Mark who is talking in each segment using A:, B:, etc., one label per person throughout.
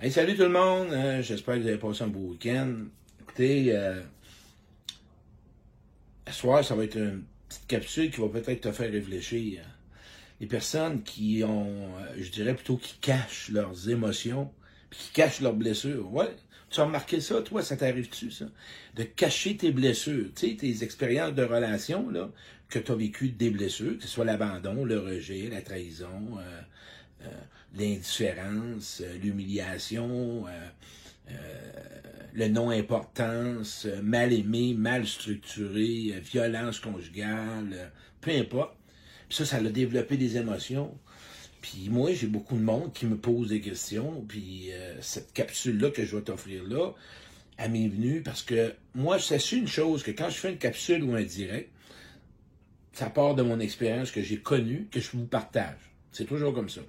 A: Hey, salut tout le monde. Euh, J'espère que vous avez passé un beau week-end. Écoutez, euh, ce soir, ça va être une petite capsule qui va peut-être te faire réfléchir. Les personnes qui ont, euh, je dirais plutôt qui cachent leurs émotions, puis qui cachent leurs blessures. Ouais. Tu as remarqué ça, toi, ça t'arrive-tu, ça? De cacher tes blessures, tu sais, tes expériences de relation, là, que tu as vécu des blessures, que ce soit l'abandon, le rejet, la trahison, l'indifférence, euh, l'humiliation, euh, le non-importance, mal aimé, mal structuré, violence conjugale, peu importe. Puis ça, ça a développé des émotions. Puis moi, j'ai beaucoup de monde qui me pose des questions. Puis cette capsule-là que je vais t'offrir là, elle m'est venue parce que moi, je sais une chose, que quand je fais une capsule ou un direct, ça part de mon expérience que j'ai connue, que je vous partage. C'est toujours comme ça.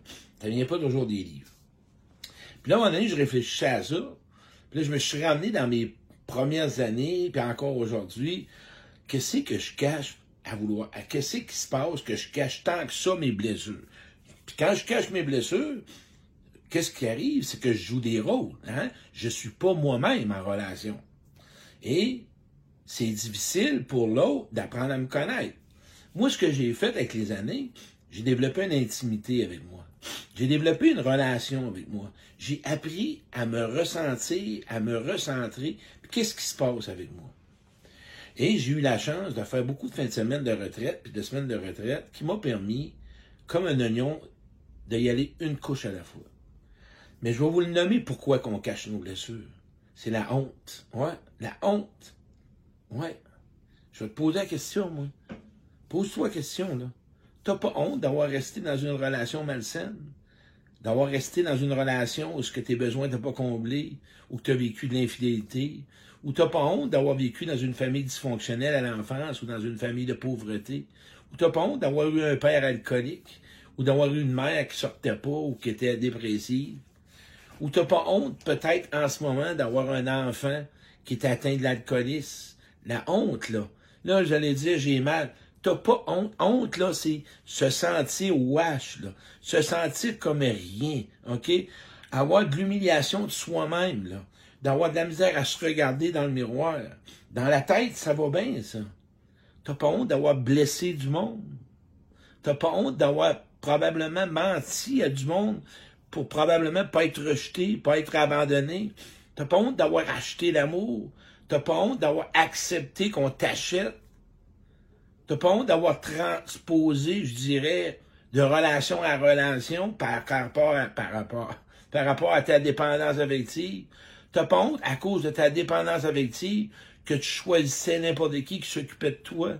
A: Ça vient pas toujours des livres. Puis là, à un moment donné, je réfléchissais à ça. Puis là, je me suis ramené dans mes premières années, puis encore aujourd'hui, qu'est-ce que je cache à vouloir, qu'est-ce qui se passe que je cache tant que ça mes blessures? Puis quand je cache mes blessures, qu'est-ce qui arrive? C'est que je joue des rôles. Hein? Je suis pas moi-même en relation. Et c'est difficile pour l'autre d'apprendre à me connaître. Moi, ce que j'ai fait avec les années, j'ai développé une intimité avec moi. J'ai développé une relation avec moi. J'ai appris à me ressentir, à me recentrer. Qu'est-ce qui se passe avec moi? Et j'ai eu la chance de faire beaucoup de fins de semaine de retraite, puis de semaines de retraite, qui m'a permis, comme un oignon, d'y aller une couche à la fois. Mais je vais vous le nommer pourquoi qu'on cache nos blessures. C'est la honte. Ouais, la honte. Ouais. Je vais te poser la question, moi. Pose-toi la question, là. T'as pas honte d'avoir resté dans une relation malsaine? D'avoir resté dans une relation où ce que tes besoins n'étaient pas comblés, ou que tu as vécu de l'infidélité, ou t'as pas honte d'avoir vécu dans une famille dysfonctionnelle à l'enfance, ou dans une famille de pauvreté, ou t'as pas honte d'avoir eu un père alcoolique, ou d'avoir eu une mère qui sortait pas, ou qui était dépressive, ou t'as pas honte peut-être en ce moment d'avoir un enfant qui est atteint de l'alcoolisme? La honte, là. Là, j'allais dire, j'ai mal. T'as pas honte. Honte, là, c'est se sentir wash. Se sentir comme rien, OK? Avoir de l'humiliation de soi-même, là. D'avoir de la misère à se regarder dans le miroir. Dans la tête, ça va bien, ça. T'as pas honte d'avoir blessé du monde. T'as pas honte d'avoir probablement menti à du monde pour probablement pas être rejeté, pas être abandonné. T'as pas honte d'avoir acheté l'amour. T'as pas honte d'avoir accepté qu'on t'achète. T'as pas honte d'avoir transposé, je dirais, de relation à relation par rapport à, rapport, par rapport à ta dépendance affective? T'as pas honte, à cause de ta dépendance affective, que tu choisissais n'importe qui qui s'occupait de toi?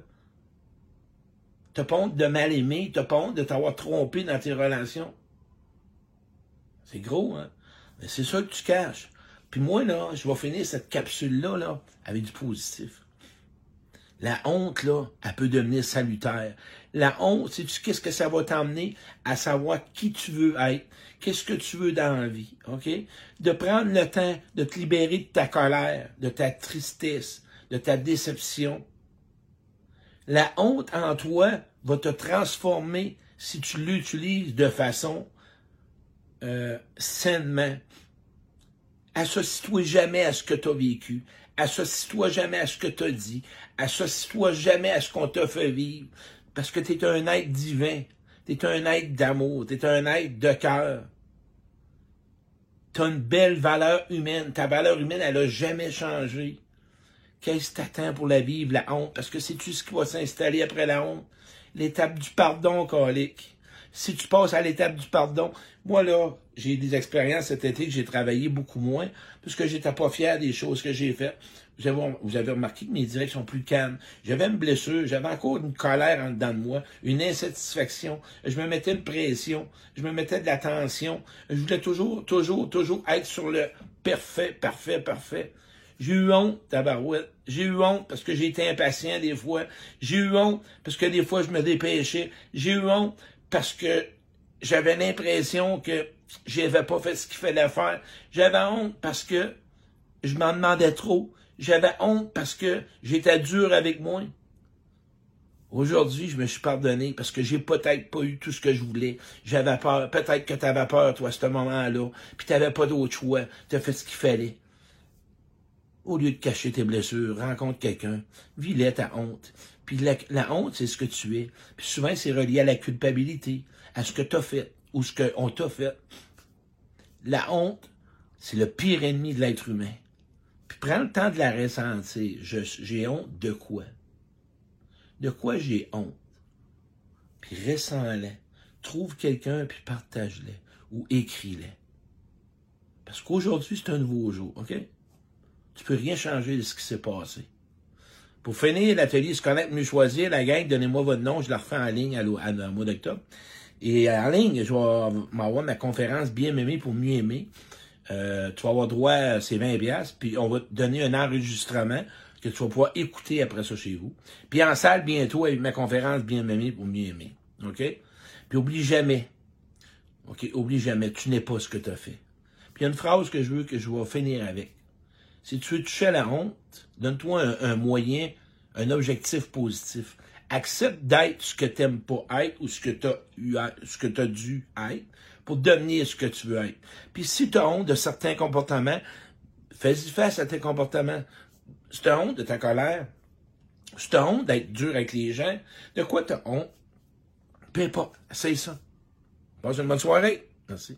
A: T'as pas honte de mal aimer, t'as pas honte de t'avoir trompé dans tes relations? C'est gros, hein? Mais c'est ça que tu caches. Puis moi, là, je vais finir cette capsule-là, là, avec du positif. La honte, là, elle peut devenir salutaire. La honte, c'est qu'est-ce que ça va t'emmener à savoir qui tu veux être, qu'est-ce que tu veux dans la vie, OK? De prendre le temps de te libérer de ta colère, de ta tristesse, de ta déception. La honte en toi va te transformer si tu l'utilises de façon euh, sainement. Associe-toi jamais à ce que tu as vécu. Associe-toi jamais à ce que tu as dit. Associe-toi jamais à ce qu'on t'a fait vivre. Parce que tu es un être divin. Tu es un être d'amour. Tu es un être de cœur. Tu as une belle valeur humaine. Ta valeur humaine, elle n'a jamais changé. Qu'est-ce que t'attends pour la vivre, la honte? Parce que c'est-tu ce qui va s'installer après la honte? L'étape du pardon, colique si tu passes à l'étape du pardon, moi là, j'ai des expériences cet été que j'ai travaillé beaucoup moins, parce que j'étais pas fier des choses que j'ai faites. Vous avez, remarqué que mes directs sont plus calmes. J'avais une blessure, j'avais encore une colère en dedans de moi, une insatisfaction. Je me mettais une pression, je me mettais de la. Je voulais toujours, toujours, toujours être sur le parfait, parfait, parfait. J'ai eu honte, tabarouette. J'ai eu honte parce que été impatient des fois. J'ai eu honte parce que des fois je me dépêchais. J'ai eu honte parce que j'avais l'impression que j'avais pas fait ce qu'il fallait faire. J'avais honte parce que je m'en demandais trop. J'avais honte parce que j'étais dur avec moi. Aujourd'hui, je me suis pardonné parce que j'ai peut-être pas eu tout ce que je voulais. J'avais peur. Peut-être que tu avais peur, toi, à ce moment-là. Puis tu n'avais pas d'autre choix. Tu as fait ce qu'il fallait. Au lieu de cacher tes blessures, rencontre quelqu'un. Vis-le ta honte. Puis la, honte, c'est ce que tu es. Puis souvent, c'est relié à la culpabilité, à ce que tu as fait ou ce qu'on t'a fait. La honte, c'est le pire ennemi de l'être humain. Puis prends le temps de la ressentir. J'ai honte de quoi? De quoi j'ai honte? Puis ressens-les. Trouve quelqu'un, puis partage-les. Ou écris-les. Parce qu'aujourd'hui, c'est un nouveau jour, OK? Tu peux rien changer de ce qui s'est passé. Pour finir l'atelier Se connaître, mieux choisir, la gang, donnez-moi votre nom, je la refais en ligne à, à, mois d'octobre. Et en ligne, je vais m'avoir ma conférence Bien m'aimer pour mieux aimer. Euh, tu vas avoir droit à ces 20 pièces, puis on va te donner un enregistrement que tu vas pouvoir écouter après ça chez vous. Puis en salle, bientôt, avec ma conférence Bien m'aimer pour mieux aimer. OK? Puis oublie jamais. OK? Oublie jamais, tu n'es pas ce que tu as fait. Puis il y a une phrase que je veux que je vais finir avec. Si tu veux toucher à la honte, donne-toi un, moyen, un objectif positif. Accepte d'être ce que tu n'aimes pas être ou ce que tu as as dû être pour devenir ce que tu veux être. Puis si tu as honte de certains comportements, fais-y face à tes comportements. Si tu as honte de ta colère, si tu as honte d'être dur avec les gens, de quoi tu as honte? Peu importe, essaye ça. Passe une bonne soirée. Merci.